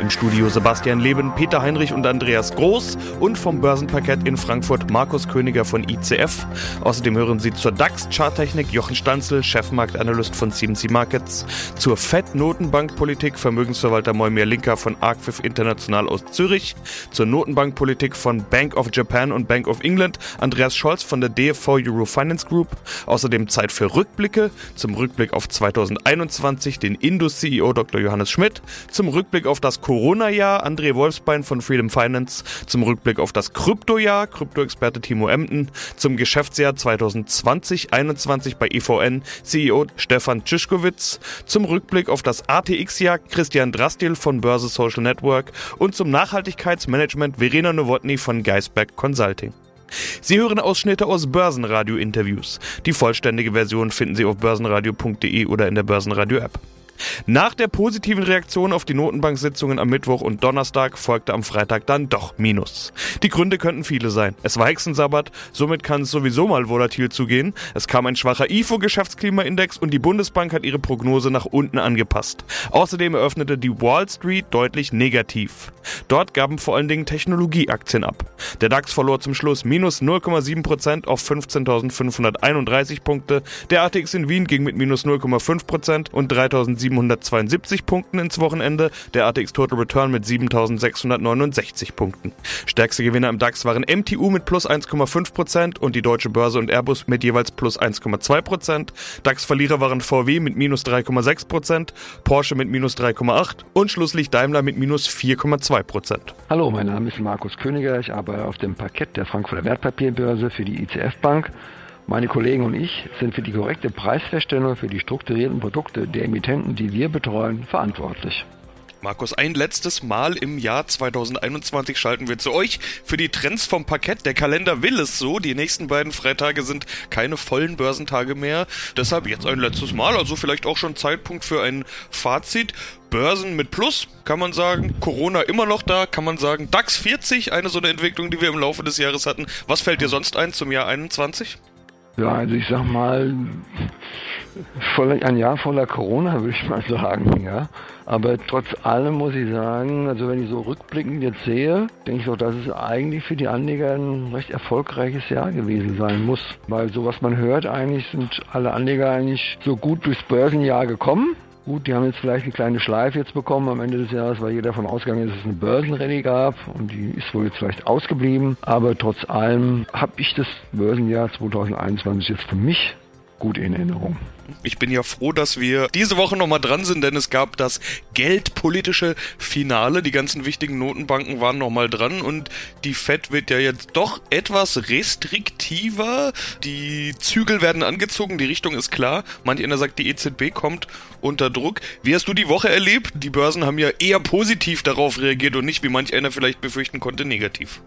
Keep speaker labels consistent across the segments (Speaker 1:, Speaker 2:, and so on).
Speaker 1: Im Studio Sebastian Leben, Peter Heinrich und Andreas Groß und vom Börsenparkett in Frankfurt Markus Königer von ICF. Außerdem hören Sie zur DAX-Charttechnik Jochen Stanzel, Chefmarktanalyst von CMC Markets, zur FED-Notenbankpolitik Vermögensverwalter Moimir Linker von Arcfif International aus Zürich, zur Notenbankpolitik von Bank of Japan und Bank of England Andreas Scholz von der DFV Euro Finance Group. Außerdem Zeit für Rückblicke, zum Rückblick auf 2021 den Indus-CEO Dr. Johannes Schmidt, zum Rückblick auf das Corona-Jahr, André Wolfsbein von Freedom Finance, zum Rückblick auf das Krypto-Jahr, Krypto-Experte Timo Emden, zum Geschäftsjahr 2020-21 bei EVN, CEO Stefan Tschischkowitz, zum Rückblick auf das ATX-Jahr Christian Drastil von Börse Social Network und zum Nachhaltigkeitsmanagement Verena Nowotny von Geisberg Consulting. Sie hören Ausschnitte aus Börsenradio-Interviews. Die vollständige Version finden Sie auf börsenradio.de oder in der Börsenradio-App. Nach der positiven Reaktion auf die Notenbank-Sitzungen am Mittwoch und Donnerstag folgte am Freitag dann doch Minus. Die Gründe könnten viele sein. Es war Hexensabbat, somit kann es sowieso mal volatil zugehen. Es kam ein schwacher IFO-Geschäftsklimaindex und die Bundesbank hat ihre Prognose nach unten angepasst. Außerdem eröffnete die Wall Street deutlich negativ. Dort gaben vor allen Dingen Technologieaktien ab. Der DAX verlor zum Schluss minus 0,7% auf 15.531 Punkte. Der ATX in Wien ging mit minus 0,5% und 3.700 772 Punkten ins Wochenende, der ATX Total Return mit 7669 Punkten. Stärkste Gewinner im DAX waren MTU mit plus 1,5% und die Deutsche Börse und Airbus mit jeweils plus 1,2%. DAX-Verlierer waren VW mit minus 3,6%, Porsche mit minus 3,8% und schlusslich Daimler mit minus 4,2%.
Speaker 2: Hallo, mein Name ist Markus Königer. Ich arbeite auf dem Parkett der Frankfurter Wertpapierbörse für die ICF Bank. Meine Kollegen und ich sind für die korrekte Preisfeststellung für die strukturierten Produkte der Emittenten, die wir betreuen, verantwortlich.
Speaker 1: Markus, ein letztes Mal im Jahr 2021 schalten wir zu euch für die Trends vom Parkett. Der Kalender will es so. Die nächsten beiden Freitage sind keine vollen Börsentage mehr. Deshalb jetzt ein letztes Mal. Also vielleicht auch schon Zeitpunkt für ein Fazit. Börsen mit Plus, kann man sagen. Corona immer noch da, kann man sagen. DAX 40, eine so eine Entwicklung, die wir im Laufe des Jahres hatten. Was fällt dir sonst ein zum Jahr 21?
Speaker 2: Ja, also ich sag mal, voll, ein Jahr voller Corona, würde ich mal sagen, ja. Aber trotz allem muss ich sagen, also wenn ich so rückblickend jetzt sehe, denke ich doch, dass es eigentlich für die Anleger ein recht erfolgreiches Jahr gewesen sein muss. Weil so was man hört, eigentlich sind alle Anleger eigentlich so gut durchs Börsenjahr gekommen. Gut, die haben jetzt vielleicht eine kleine Schleife jetzt bekommen am Ende des Jahres, weil jeder davon ausgegangen ist, dass es eine Börsenrallye gab und die ist wohl jetzt vielleicht ausgeblieben. Aber trotz allem habe ich das Börsenjahr 2021 jetzt für mich gut in Erinnerung.
Speaker 1: Ich bin ja froh, dass wir diese Woche nochmal dran sind, denn es gab das geldpolitische Finale. Die ganzen wichtigen Notenbanken waren nochmal dran und die Fed wird ja jetzt doch etwas restriktiver. Die Zügel werden angezogen, die Richtung ist klar. Manch einer sagt, die EZB kommt unter Druck. Wie hast du die Woche erlebt? Die Börsen haben ja eher positiv darauf reagiert und nicht, wie manch einer vielleicht befürchten konnte, negativ.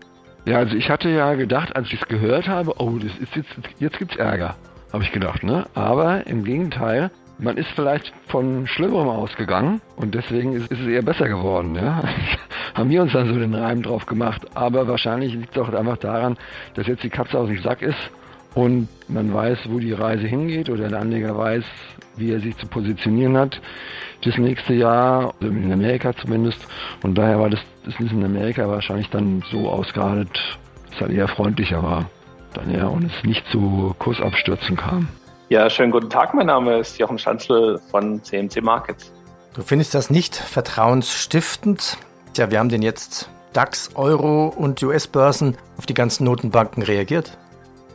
Speaker 2: Ja, also ich hatte ja gedacht, als ich es gehört habe, oh, das ist jetzt, jetzt gibt's Ärger habe ich gedacht. Ne? Aber im Gegenteil, man ist vielleicht von Schlimmerem ausgegangen und deswegen ist, ist es eher besser geworden. Ja? Haben wir uns dann so den Reim drauf gemacht. Aber wahrscheinlich liegt es auch einfach daran, dass jetzt die Katze aus dem Sack ist und man weiß, wo die Reise hingeht oder der Anleger weiß, wie er sich zu positionieren hat das nächste Jahr, also in Amerika zumindest. Und daher war das, das ist in Amerika wahrscheinlich dann so ausgeartet, dass es halt eher freundlicher war dann ja und es nicht zu Kursabstürzen kam.
Speaker 3: Ja, schönen guten Tag. Mein Name ist Jochen Schanzl von CMC Markets.
Speaker 4: Du findest das nicht vertrauensstiftend? Tja, wir haben denn jetzt DAX, Euro und US-Börsen auf die ganzen Notenbanken reagiert?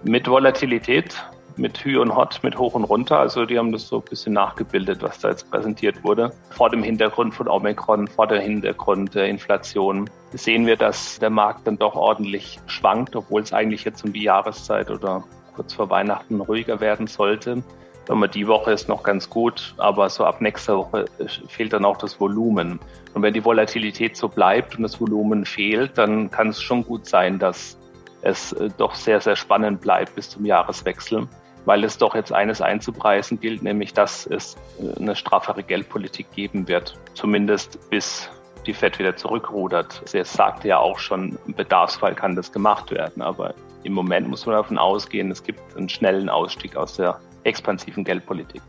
Speaker 3: Mit Volatilität mit Hü und Hot, mit Hoch und Runter. Also die haben das so ein bisschen nachgebildet, was da jetzt präsentiert wurde. Vor dem Hintergrund von Omikron, vor dem Hintergrund der Inflation sehen wir, dass der Markt dann doch ordentlich schwankt, obwohl es eigentlich jetzt um die Jahreszeit oder kurz vor Weihnachten ruhiger werden sollte. Aber die Woche ist noch ganz gut, aber so ab nächster Woche fehlt dann auch das Volumen. Und wenn die Volatilität so bleibt und das Volumen fehlt, dann kann es schon gut sein, dass es äh, doch sehr, sehr spannend bleibt bis zum Jahreswechsel weil es doch jetzt eines einzupreisen gilt, nämlich dass es äh, eine straffere Geldpolitik geben wird, zumindest bis die Fed wieder zurückrudert. Sie sagte ja auch schon, im Bedarfsfall kann das gemacht werden, aber im Moment muss man davon ausgehen, es gibt einen schnellen Ausstieg aus der expansiven Geldpolitik.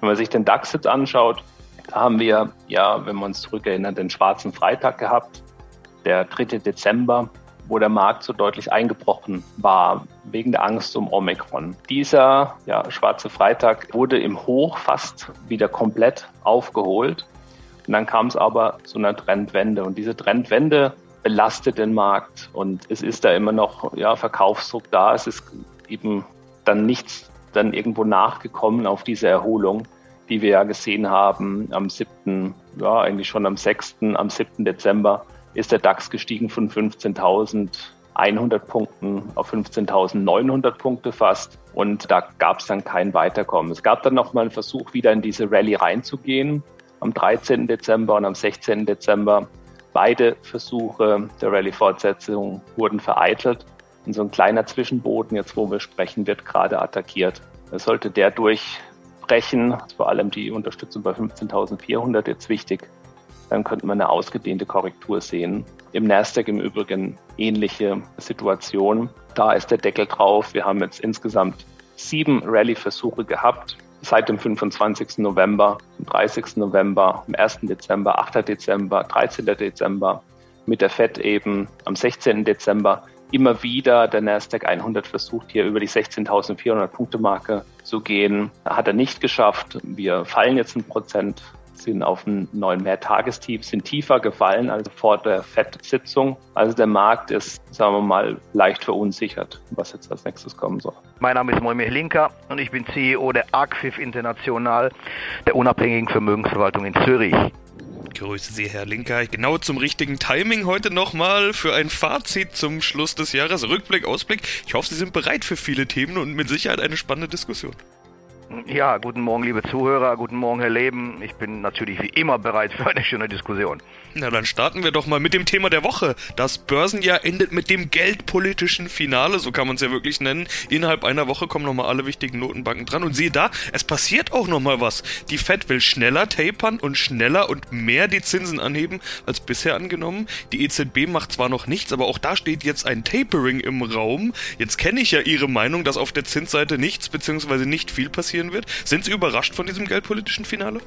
Speaker 3: Wenn man sich den DAX jetzt anschaut, da haben wir, ja, wenn wir uns zurückerinnern, den schwarzen Freitag gehabt, der 3. Dezember, wo der Markt so deutlich eingebrochen war wegen der Angst um Omikron. Dieser ja, schwarze Freitag wurde im Hoch fast wieder komplett aufgeholt. Und dann kam es aber zu einer Trendwende. Und diese Trendwende belastet den Markt. Und es ist da immer noch ja, Verkaufsdruck da. Es ist eben dann nichts dann irgendwo nachgekommen auf diese Erholung, die wir ja gesehen haben am 7., ja eigentlich schon am 6., am 7. Dezember ist der DAX gestiegen von 15.100 Punkten auf 15.900 Punkte fast. Und da gab es dann kein Weiterkommen. Es gab dann nochmal einen Versuch, wieder in diese Rallye reinzugehen am 13. Dezember und am 16. Dezember. Beide Versuche der Rallye-Fortsetzung wurden vereitelt. Und so ein kleiner Zwischenboden, jetzt wo wir sprechen, wird gerade attackiert. Es sollte der durchbrechen, vor allem die Unterstützung bei 15.400 jetzt wichtig, dann könnte man eine ausgedehnte Korrektur sehen. Im Nasdaq im Übrigen ähnliche Situation. Da ist der Deckel drauf. Wir haben jetzt insgesamt sieben Rallye-Versuche gehabt. Seit dem 25. November, am 30. November, am 1. Dezember, 8. Dezember, 13. Dezember, mit der FED eben am 16. Dezember immer wieder der Nasdaq 100 versucht, hier über die 16.400 Punkte Marke zu gehen. Hat er nicht geschafft. Wir fallen jetzt ein Prozent sind auf einen neuen Mehrtagestief, sind tiefer gefallen als vor der FED-Sitzung. Also der Markt ist, sagen wir mal, leicht verunsichert, was jetzt als nächstes kommen soll.
Speaker 5: Mein Name ist Moimir Linker und ich bin CEO der ARCFIF International, der unabhängigen Vermögensverwaltung in Zürich.
Speaker 1: Grüße Sie, Herr Linker. Genau zum richtigen Timing heute nochmal für ein Fazit zum Schluss des Jahres. Rückblick, Ausblick. Ich hoffe, Sie sind bereit für viele Themen und mit Sicherheit eine spannende Diskussion.
Speaker 5: Ja, guten Morgen, liebe Zuhörer, guten Morgen, Herr Leben. Ich bin natürlich wie immer bereit für eine schöne Diskussion.
Speaker 1: Na, dann starten wir doch mal mit dem Thema der Woche. Das Börsenjahr endet mit dem geldpolitischen Finale, so kann man es ja wirklich nennen. Innerhalb einer Woche kommen nochmal alle wichtigen Notenbanken dran. Und siehe da, es passiert auch nochmal was. Die Fed will schneller tapern und schneller und mehr die Zinsen anheben als bisher angenommen. Die EZB macht zwar noch nichts, aber auch da steht jetzt ein Tapering im Raum. Jetzt kenne ich ja Ihre Meinung, dass auf der Zinsseite nichts bzw. nicht viel passieren wird. Sind Sie überrascht von diesem geldpolitischen Finale?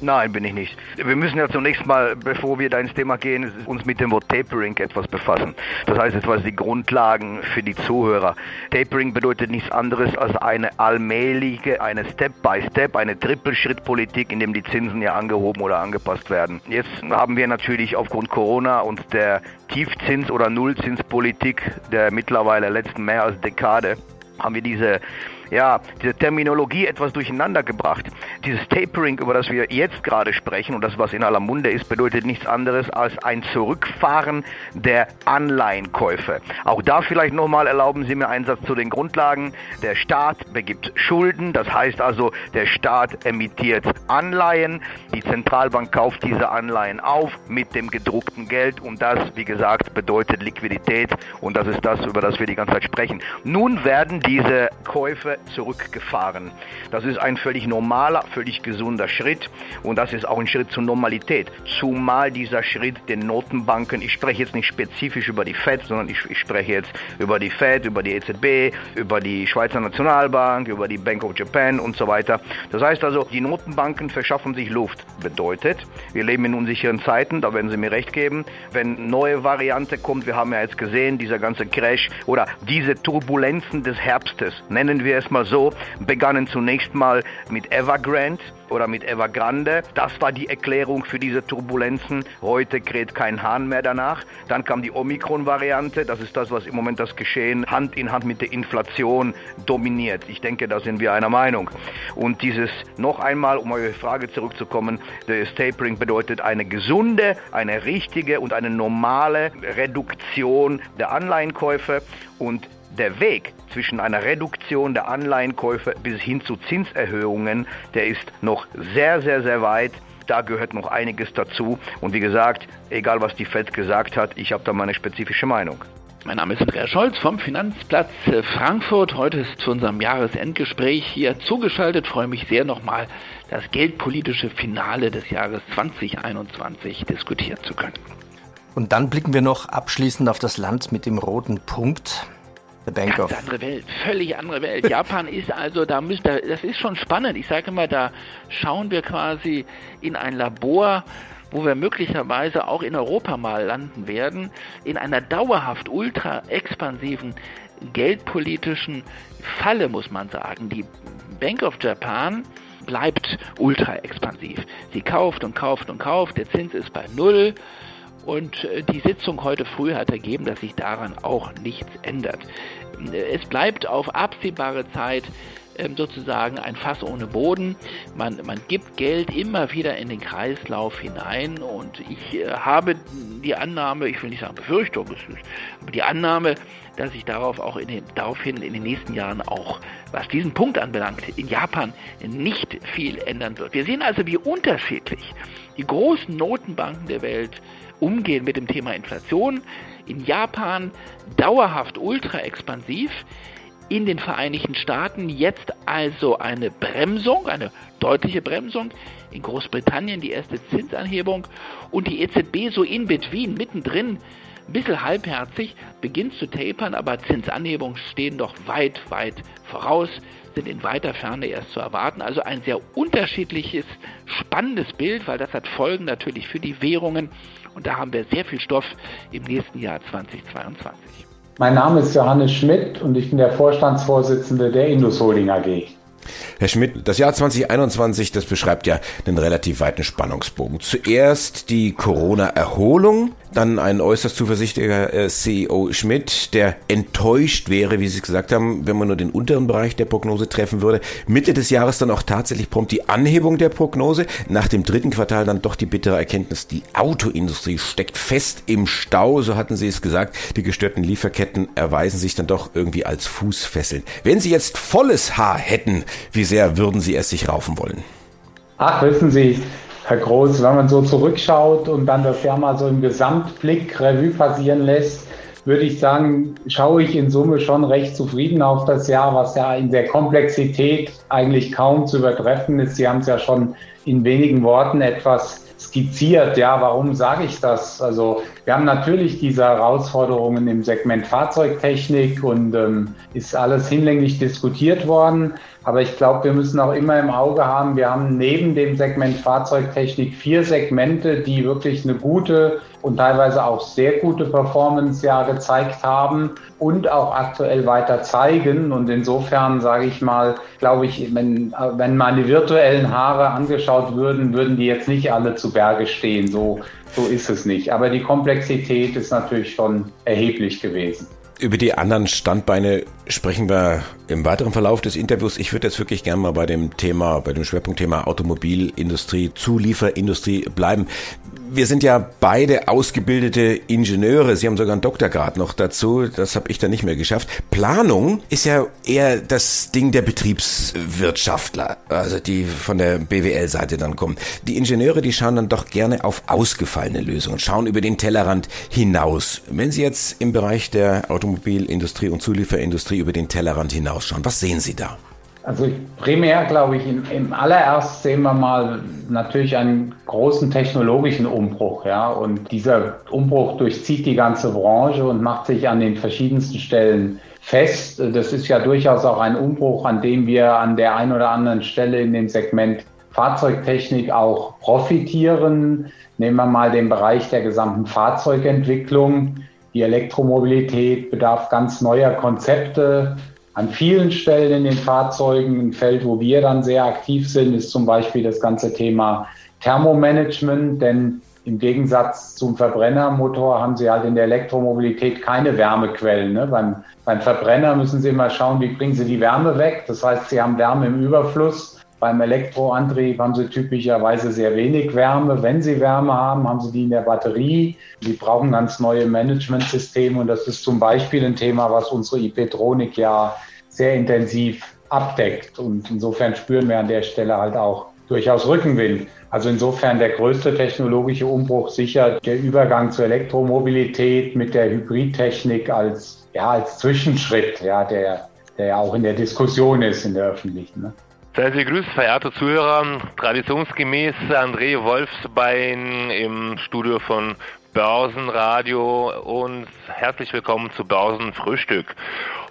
Speaker 5: Nein, bin ich nicht. Wir müssen ja zunächst mal, bevor wir da ins Thema gehen, uns mit dem Wort Tapering etwas befassen. Das heißt etwas die Grundlagen für die Zuhörer. Tapering bedeutet nichts anderes als eine allmähliche, eine Step-by-Step, eine Trippelschrittpolitik, in dem die Zinsen ja angehoben oder angepasst werden. Jetzt haben wir natürlich aufgrund Corona und der Tiefzins- oder Nullzinspolitik der mittlerweile letzten mehr als Dekade haben wir diese ja, diese Terminologie etwas durcheinander gebracht. Dieses Tapering, über das wir jetzt gerade sprechen und das, was in aller Munde ist, bedeutet nichts anderes als ein Zurückfahren der Anleihenkäufe. Auch da vielleicht nochmal erlauben Sie mir einen Satz zu den Grundlagen. Der Staat begibt Schulden, das heißt also, der Staat emittiert Anleihen, die Zentralbank kauft diese Anleihen auf mit dem gedruckten Geld und das, wie gesagt, bedeutet Liquidität und das ist das, über das wir die ganze Zeit sprechen. Nun werden diese Käufe zurückgefahren. Das ist ein völlig normaler, völlig gesunder Schritt und das ist auch ein Schritt zur Normalität. Zumal dieser Schritt den Notenbanken, ich spreche jetzt nicht spezifisch über die Fed, sondern ich, ich spreche jetzt über die Fed, über die EZB, über die Schweizer Nationalbank, über die Bank of Japan und so weiter. Das heißt also, die Notenbanken verschaffen sich Luft. Bedeutet, wir leben in unsicheren Zeiten, da werden Sie mir recht geben. Wenn neue Variante kommt, wir haben ja jetzt gesehen, dieser ganze Crash oder diese Turbulenzen des Herbstes, nennen wir es erstmal so, begannen zunächst mal mit Evergrande oder mit Evergrande. Das war die Erklärung für diese Turbulenzen. Heute kräht kein Hahn mehr danach. Dann kam die Omikron-Variante. Das ist das, was im Moment das Geschehen Hand in Hand mit der Inflation dominiert. Ich denke, da sind wir einer Meinung. Und dieses noch einmal, um eure Frage zurückzukommen, das Tapering bedeutet eine gesunde, eine richtige und eine normale Reduktion der Anleihenkäufe und der Weg zwischen einer Reduktion der Anleihenkäufe bis hin zu Zinserhöhungen, der ist noch sehr, sehr, sehr weit. Da gehört noch einiges dazu. Und wie gesagt, egal was die Fed gesagt hat, ich habe da meine spezifische Meinung.
Speaker 6: Mein Name ist Andreas Scholz vom Finanzplatz Frankfurt. Heute ist zu unserem Jahresendgespräch hier zugeschaltet. Ich freue mich sehr nochmal, das geldpolitische Finale des Jahres 2021 diskutieren zu können.
Speaker 4: Und dann blicken wir noch abschließend auf das Land mit dem roten Punkt. The Bank
Speaker 6: Ganz
Speaker 4: of.
Speaker 6: andere Welt, völlig andere Welt. Japan ist also, da müsst, da, das ist schon spannend. Ich sage immer, da schauen wir quasi in ein Labor, wo wir möglicherweise auch in Europa mal landen werden, in einer dauerhaft ultra expansiven geldpolitischen Falle, muss man sagen. Die Bank of Japan bleibt ultra expansiv. Sie kauft und kauft und kauft, der Zins ist bei Null. Und äh, die Sitzung heute früh hat ergeben, dass sich daran auch nichts ändert. Es bleibt auf absehbare Zeit ähm, sozusagen ein Fass ohne Boden. Man, man gibt Geld immer wieder in den Kreislauf hinein und ich äh, habe die Annahme, ich will nicht sagen Befürchtung, aber die Annahme, dass sich darauf auch in den, daraufhin in den nächsten Jahren auch, was diesen Punkt anbelangt, in Japan nicht viel ändern wird. Wir sehen also, wie unterschiedlich die großen Notenbanken der Welt umgehen mit dem Thema Inflation. In Japan dauerhaft ultra expansiv, in den Vereinigten Staaten jetzt also eine Bremsung, eine deutliche Bremsung, in Großbritannien die erste Zinsanhebung und die EZB so in between, mittendrin, ein bisschen halbherzig, beginnt zu tapern, aber Zinsanhebungen stehen doch weit, weit voraus, sind in weiter Ferne erst zu erwarten. Also ein sehr unterschiedliches, spannendes Bild, weil das hat Folgen natürlich für die Währungen und da haben wir sehr viel Stoff im nächsten Jahr 2022.
Speaker 7: Mein Name ist Johannes Schmidt und ich bin der Vorstandsvorsitzende der Indus Holding AG.
Speaker 8: Herr Schmidt, das Jahr 2021, das beschreibt ja einen relativ weiten Spannungsbogen. Zuerst die Corona-Erholung, dann ein äußerst zuversichtlicher äh, CEO Schmidt, der enttäuscht wäre, wie Sie gesagt haben, wenn man nur den unteren Bereich der Prognose treffen würde. Mitte des Jahres dann auch tatsächlich prompt die Anhebung der Prognose. Nach dem dritten Quartal dann doch die bittere Erkenntnis, die Autoindustrie steckt fest im Stau, so hatten Sie es gesagt. Die gestörten Lieferketten erweisen sich dann doch irgendwie als Fußfesseln. Wenn Sie jetzt volles Haar hätten, wie sehr würden Sie es sich raufen wollen?
Speaker 7: Ach, wissen Sie, Herr Groß, wenn man so zurückschaut und dann das Jahr mal so im Gesamtblick Revue passieren lässt, würde ich sagen, schaue ich in Summe schon recht zufrieden auf das Jahr, was ja in der Komplexität eigentlich kaum zu übertreffen ist. Sie haben es ja schon in wenigen Worten etwas skizziert. Ja, warum sage ich das? Also wir haben natürlich diese Herausforderungen im Segment Fahrzeugtechnik und ähm, ist alles hinlänglich diskutiert worden. Aber ich glaube, wir müssen auch immer im Auge haben, wir haben neben dem Segment Fahrzeugtechnik vier Segmente, die wirklich eine gute und teilweise auch sehr gute Performance ja gezeigt haben und auch aktuell weiter zeigen. Und insofern sage ich mal, glaube ich, wenn, wenn meine virtuellen Haare angeschaut würden, würden die jetzt nicht alle zu Berge stehen. So, so ist es nicht. Aber die Komplexität ist natürlich schon erheblich gewesen.
Speaker 8: Über die anderen Standbeine sprechen wir im weiteren Verlauf des Interviews. Ich würde jetzt wirklich gerne mal bei dem Thema, bei dem Schwerpunktthema Automobilindustrie, Zulieferindustrie bleiben. Wir sind ja beide ausgebildete Ingenieure. Sie haben sogar einen Doktorgrad noch dazu. Das habe ich dann nicht mehr geschafft. Planung ist ja eher das Ding der Betriebswirtschaftler, also die von der BWL-Seite dann kommen. Die Ingenieure, die schauen dann doch gerne auf ausgefallene Lösungen, schauen über den Tellerrand hinaus. Wenn Sie jetzt im Bereich der Automobilindustrie und Zulieferindustrie über den Tellerrand hinausschauen, was sehen Sie da?
Speaker 7: Also primär glaube ich, im, im allererst sehen wir mal natürlich einen großen technologischen Umbruch, ja. Und dieser Umbruch durchzieht die ganze Branche und macht sich an den verschiedensten Stellen fest. Das ist ja durchaus auch ein Umbruch, an dem wir an der einen oder anderen Stelle in dem Segment Fahrzeugtechnik auch profitieren. Nehmen wir mal den Bereich der gesamten Fahrzeugentwicklung. Die Elektromobilität bedarf ganz neuer Konzepte. An vielen Stellen in den Fahrzeugen, ein Feld, wo wir dann sehr aktiv sind, ist zum Beispiel das ganze Thema Thermomanagement, denn im Gegensatz zum Verbrennermotor haben Sie halt in der Elektromobilität keine Wärmequellen. Ne? Beim, beim Verbrenner müssen Sie immer schauen, wie bringen Sie die Wärme weg. Das heißt, Sie haben Wärme im Überfluss. Beim Elektroantrieb haben Sie typischerweise sehr wenig Wärme. Wenn Sie Wärme haben, haben Sie die in der Batterie. Sie brauchen ganz neue Managementsysteme und das ist zum Beispiel ein Thema, was unsere IP-Tronik ja sehr intensiv abdeckt. Und insofern spüren wir an der Stelle halt auch durchaus Rückenwind. Also insofern der größte technologische Umbruch sicher der Übergang zur Elektromobilität mit der Hybridtechnik als, ja, als Zwischenschritt, ja, der, der ja auch in der Diskussion ist in der öffentlichen. Ne?
Speaker 9: Seien Sie grüßt, verehrte Zuhörer. Traditionsgemäß André Wolfsbein im Studio von Börsenradio und herzlich willkommen zu Börsenfrühstück.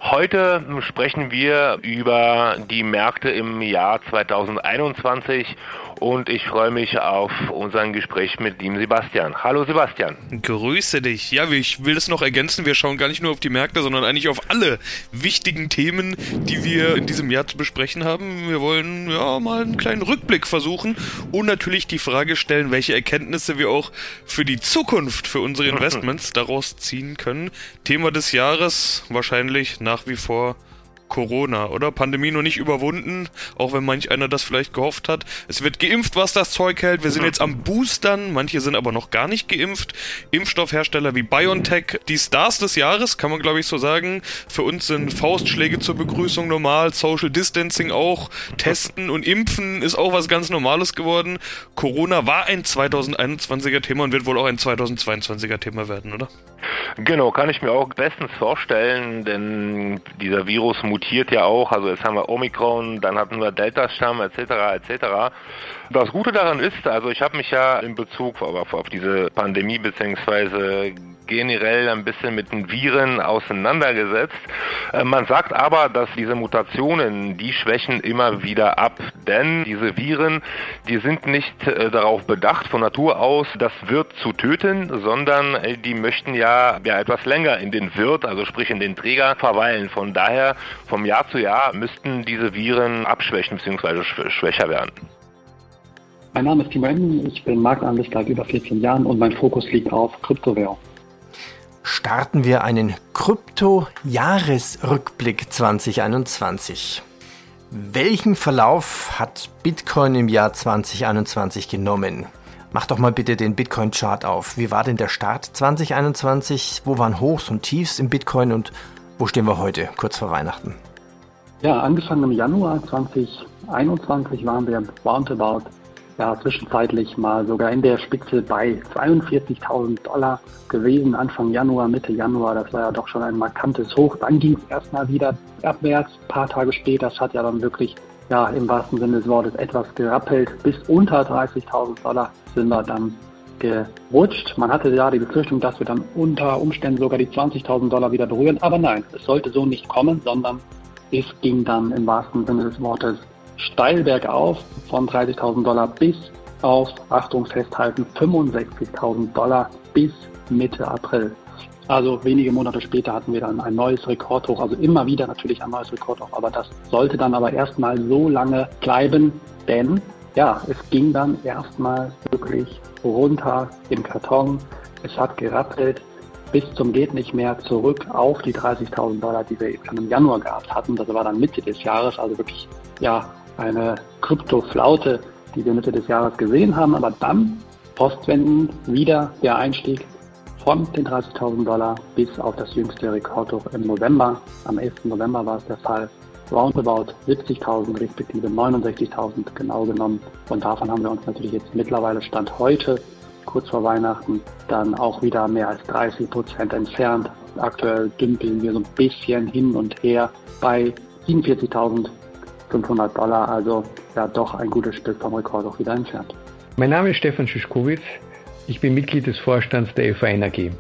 Speaker 9: Heute sprechen wir über die Märkte im Jahr 2021 und ich freue mich auf unser Gespräch mit dem Sebastian. Hallo Sebastian.
Speaker 1: Grüße dich. Ja, ich will das noch ergänzen. Wir schauen gar nicht nur auf die Märkte, sondern eigentlich auf alle wichtigen Themen, die wir in diesem Jahr zu besprechen haben. Wir wollen ja mal einen kleinen Rückblick versuchen und natürlich die Frage stellen, welche Erkenntnisse wir auch für die Zukunft, für unsere Investments daraus ziehen können. Thema des Jahres wahrscheinlich nach wie vor Corona, oder? Pandemie noch nicht überwunden, auch wenn manch einer das vielleicht gehofft hat. Es wird geimpft, was das Zeug hält. Wir sind jetzt am Boostern, manche sind aber noch gar nicht geimpft. Impfstoffhersteller wie BioNTech, die Stars des Jahres, kann man glaube ich so sagen. Für uns sind Faustschläge zur Begrüßung normal, Social Distancing auch, Testen und Impfen ist auch was ganz Normales geworden. Corona war ein 2021er Thema und wird wohl auch ein 2022er Thema werden, oder?
Speaker 9: Genau, kann ich mir auch bestens vorstellen, denn dieser Virus mutiert ja auch. Also jetzt haben wir Omikron, dann hatten wir Delta-Stamm etc. etc. Das Gute daran ist, also ich habe mich ja in Bezug auf, auf diese Pandemie beziehungsweise generell ein bisschen mit den Viren auseinandergesetzt. Äh, man sagt aber, dass diese Mutationen, die schwächen immer wieder ab, denn diese Viren, die sind nicht äh, darauf bedacht von Natur aus, das Wirt zu töten, sondern äh, die möchten ja, ja etwas länger in den Wirt, also sprich in den Träger verweilen. Von daher, vom Jahr zu Jahr müssten diese Viren abschwächen bzw. schwächer werden.
Speaker 10: Mein Name ist Timo Emden, ich bin Marktanalyst seit über 14 Jahren und mein Fokus liegt auf Kryptowährung.
Speaker 4: Starten wir einen Krypto-Jahresrückblick 2021. Welchen Verlauf hat Bitcoin im Jahr 2021 genommen? Mach doch mal bitte den Bitcoin-Chart auf. Wie war denn der Start 2021? Wo waren Hochs und Tiefs im Bitcoin und wo stehen wir heute, kurz vor Weihnachten?
Speaker 10: Ja, angefangen im Januar 2021 waren wir roundabout ja, zwischenzeitlich mal sogar in der Spitze bei 42.000 Dollar gewesen, Anfang Januar, Mitte Januar. Das war ja doch schon ein markantes Hoch. Dann ging es erstmal wieder abwärts. Ein paar Tage später, das hat ja dann wirklich, ja, im wahrsten Sinne des Wortes etwas gerappelt. Bis unter 30.000 Dollar sind wir dann gerutscht. Man hatte ja die Befürchtung, dass wir dann unter Umständen sogar die 20.000 Dollar wieder berühren. Aber nein, es sollte so nicht kommen, sondern es ging dann im wahrsten Sinne des Wortes steil bergauf von 30.000 Dollar bis auf, Achtung festhalten, 65.000 Dollar bis Mitte April. Also wenige Monate später hatten wir dann ein neues Rekordhoch, also immer wieder natürlich ein neues Rekordhoch, aber das sollte dann aber erstmal so lange bleiben, denn ja, es ging dann erstmal wirklich runter im Karton. Es hat gerappelt bis zum geht nicht mehr zurück auf die 30.000 Dollar, die wir schon im Januar gehabt hatten. Das war dann Mitte des Jahres, also wirklich ja eine Kryptoflaute, die wir Mitte des Jahres gesehen haben, aber dann postwendend wieder der Einstieg von den 30.000 Dollar bis auf das jüngste Rekordhoch im November. Am 11. November war es der Fall. Roundabout 70.000 respektive 69.000 genau genommen. Und davon haben wir uns natürlich jetzt mittlerweile Stand heute, kurz vor Weihnachten, dann auch wieder mehr als 30 Prozent entfernt. Aktuell dümpeln wir so ein bisschen hin und her bei 47.000 500 Dollar, also ja doch ein gutes Stück vom Rekord auch wieder entfernt.
Speaker 11: Mein Name ist Stefan Schischkowitz. Ich bin Mitglied des Vorstands der FA Energie.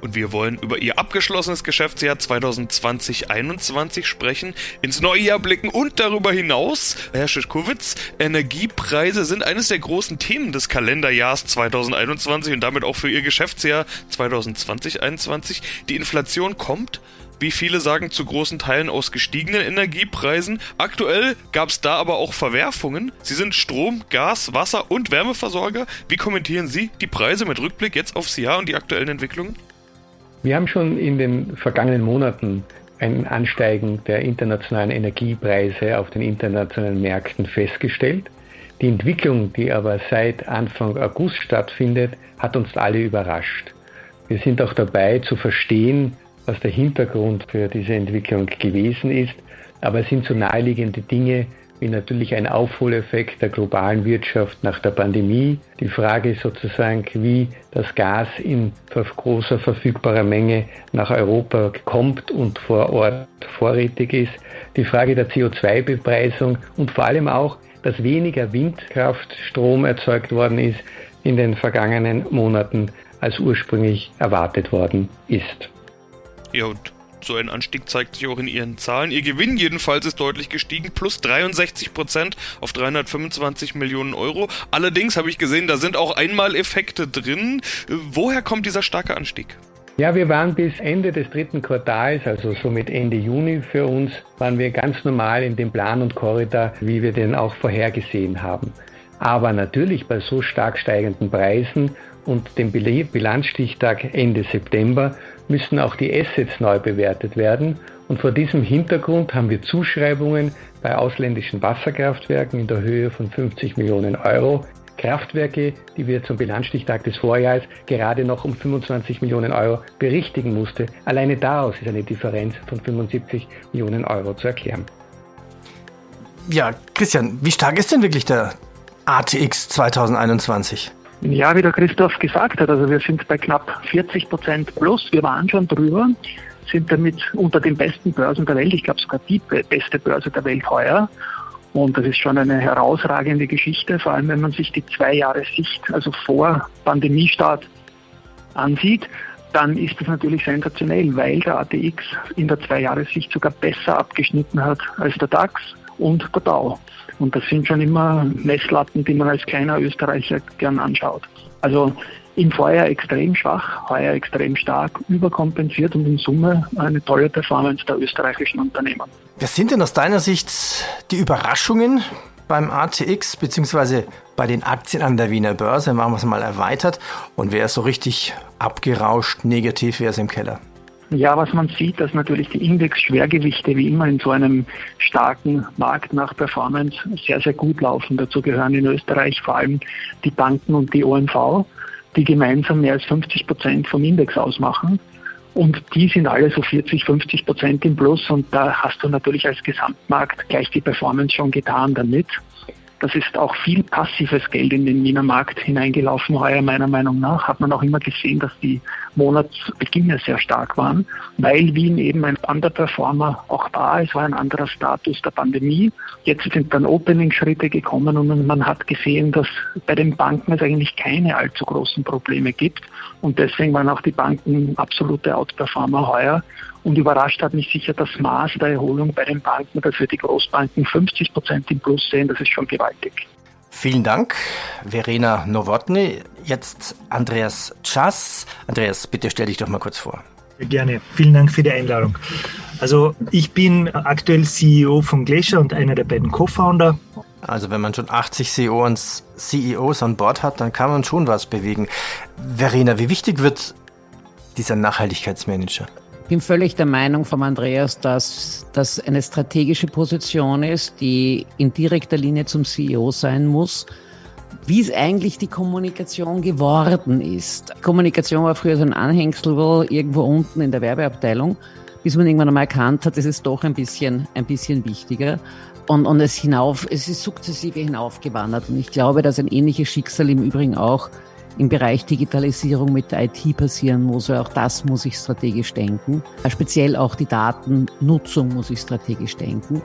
Speaker 1: Und wir wollen über Ihr abgeschlossenes Geschäftsjahr 2020-21 sprechen, ins neue Jahr blicken und darüber hinaus, Herr Schischkowitz, Energiepreise sind eines der großen Themen des Kalenderjahrs 2021 und damit auch für Ihr Geschäftsjahr 2020-21. Die Inflation kommt, wie viele sagen, zu großen Teilen aus gestiegenen Energiepreisen. Aktuell gab es da aber auch Verwerfungen. Sie sind Strom, Gas, Wasser und Wärmeversorger. Wie kommentieren Sie die Preise mit Rückblick jetzt aufs Jahr und die aktuellen Entwicklungen?
Speaker 11: Wir haben schon in den vergangenen Monaten ein Ansteigen der internationalen Energiepreise auf den internationalen Märkten festgestellt. Die Entwicklung, die aber seit Anfang August stattfindet, hat uns alle überrascht. Wir sind auch dabei zu verstehen, was der Hintergrund für diese Entwicklung gewesen ist. Aber es sind so naheliegende Dinge wie natürlich ein Aufholeffekt der globalen Wirtschaft nach der Pandemie. Die Frage ist sozusagen, wie das Gas in großer verfügbarer Menge nach Europa kommt und vor Ort vorrätig ist. Die Frage der CO2-Bepreisung und vor allem auch, dass weniger Windkraftstrom erzeugt worden ist in den vergangenen Monaten, als ursprünglich erwartet worden ist.
Speaker 1: Ja, und So ein Anstieg zeigt sich auch in Ihren Zahlen. Ihr Gewinn jedenfalls ist deutlich gestiegen, plus 63 Prozent auf 325 Millionen Euro. Allerdings habe ich gesehen, da sind auch Einmaleffekte drin. Woher kommt dieser starke Anstieg?
Speaker 11: Ja, wir waren bis Ende des dritten Quartals, also somit Ende Juni für uns, waren wir ganz normal in dem Plan und Korridor, wie wir den auch vorhergesehen haben. Aber natürlich bei so stark steigenden Preisen und dem Bilanzstichtag Ende September müssen auch die Assets neu bewertet werden. Und vor diesem Hintergrund haben wir Zuschreibungen bei ausländischen Wasserkraftwerken in der Höhe von 50 Millionen Euro. Kraftwerke, die wir zum Bilanzstichtag des Vorjahres gerade noch um 25 Millionen Euro berichtigen musste. Alleine daraus ist eine Differenz von 75 Millionen Euro zu erklären.
Speaker 4: Ja, Christian, wie stark ist denn wirklich der ATX 2021?
Speaker 12: Ja, wie der Christoph gesagt hat, also wir sind bei knapp 40 Prozent plus. Wir waren schon drüber, sind damit unter den besten Börsen der Welt. Ich glaube sogar die beste Börse der Welt heuer. Und das ist schon eine herausragende Geschichte, vor allem wenn man sich die zwei Jahre Sicht, also vor Pandemiestart ansieht, dann ist das natürlich sensationell, weil der ATX in der zwei Jahre Sicht sogar besser abgeschnitten hat als der DAX und der Dow. Und das sind schon immer Messlatten, die man als kleiner Österreicher gern anschaut. Also im Vorjahr extrem schwach, heuer extrem stark, überkompensiert und in Summe eine tolle Performance der österreichischen Unternehmen.
Speaker 4: Was sind denn aus deiner Sicht die Überraschungen beim ATX bzw. bei den Aktien an der Wiener Börse? Machen wir es mal erweitert. Und wer ist so richtig abgerauscht, negativ, wer ist im Keller?
Speaker 12: Ja, was man sieht, dass natürlich die Index-Schwergewichte wie immer in so einem starken Markt nach Performance sehr, sehr gut laufen. Dazu gehören in Österreich vor allem die Banken und die OMV, die gemeinsam mehr als 50 Prozent vom Index ausmachen. Und die sind alle so 40, 50 Prozent im Plus und da hast du natürlich als Gesamtmarkt gleich die Performance schon getan damit. Das ist auch viel passives Geld in den Wiener Markt hineingelaufen. Heuer meiner Meinung nach hat man auch immer gesehen, dass die Monatsbeginne sehr stark waren, weil Wien eben ein Underperformer auch war. Es war ein anderer Status der Pandemie. Jetzt sind dann Opening-Schritte gekommen und man hat gesehen, dass bei den Banken es eigentlich keine allzu großen Probleme gibt. Und deswegen waren auch die Banken absolute Outperformer heuer. Und überrascht hat mich sicher das Maß der Erholung bei den Banken, dass wir die Großbanken 50 Prozent im Plus sehen. Das ist schon gewaltig.
Speaker 4: Vielen Dank, Verena Nowotny. Jetzt Andreas Czas. Andreas, bitte stell dich doch mal kurz vor.
Speaker 13: Gerne. Vielen Dank für die Einladung. Also ich bin aktuell CEO von Glacier und einer der beiden Co-Founder.
Speaker 4: Also wenn man schon 80 CEOs, CEOs an Bord hat, dann kann man schon was bewegen. Verena, wie wichtig wird dieser Nachhaltigkeitsmanager?
Speaker 14: Bin völlig der Meinung von Andreas, dass das eine strategische Position ist, die in direkter Linie zum CEO sein muss. Wie es eigentlich die Kommunikation geworden ist. Kommunikation war früher so ein Anhängsel irgendwo unten in der Werbeabteilung, bis man irgendwann einmal erkannt hat, es ist doch ein bisschen, ein bisschen wichtiger. Und, und es hinauf, es ist sukzessive hinaufgewandert. Und ich glaube, dass ein ähnliches Schicksal im Übrigen auch im Bereich Digitalisierung mit der IT passieren muss, auch das muss ich strategisch denken. Speziell auch die Datennutzung muss ich strategisch denken.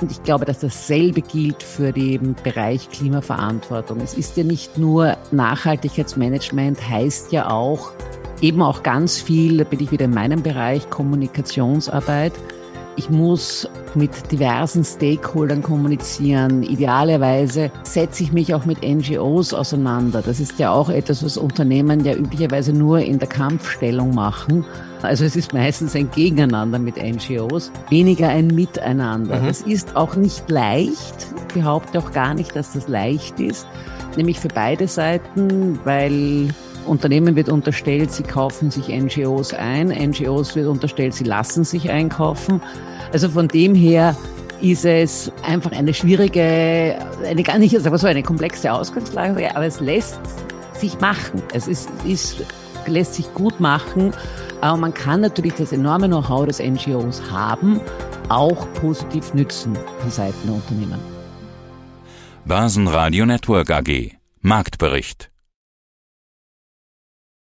Speaker 14: Und ich glaube, dass dasselbe gilt für den Bereich Klimaverantwortung. Es ist ja nicht nur Nachhaltigkeitsmanagement, heißt ja auch eben auch ganz viel, da bin ich wieder in meinem Bereich, Kommunikationsarbeit. Ich muss mit diversen Stakeholdern kommunizieren. Idealerweise setze ich mich auch mit NGOs auseinander. Das ist ja auch etwas, was Unternehmen ja üblicherweise nur in der Kampfstellung machen. Also es ist meistens ein Gegeneinander mit NGOs, weniger ein Miteinander. Mhm. Das ist auch nicht leicht. Ich behaupte auch gar nicht, dass das leicht ist. Nämlich für beide Seiten, weil Unternehmen wird unterstellt, sie kaufen sich NGOs ein. NGOs wird unterstellt, sie lassen sich einkaufen. Also von dem her ist es einfach eine schwierige, eine gar nicht, aber so eine komplexe Ausgangslage, aber es lässt sich machen. Es ist, ist, lässt sich gut machen. Aber man kann natürlich das enorme Know-how des NGOs haben, auch positiv nützen von Seiten der Unternehmen.
Speaker 15: Börsenradio Network AG Marktbericht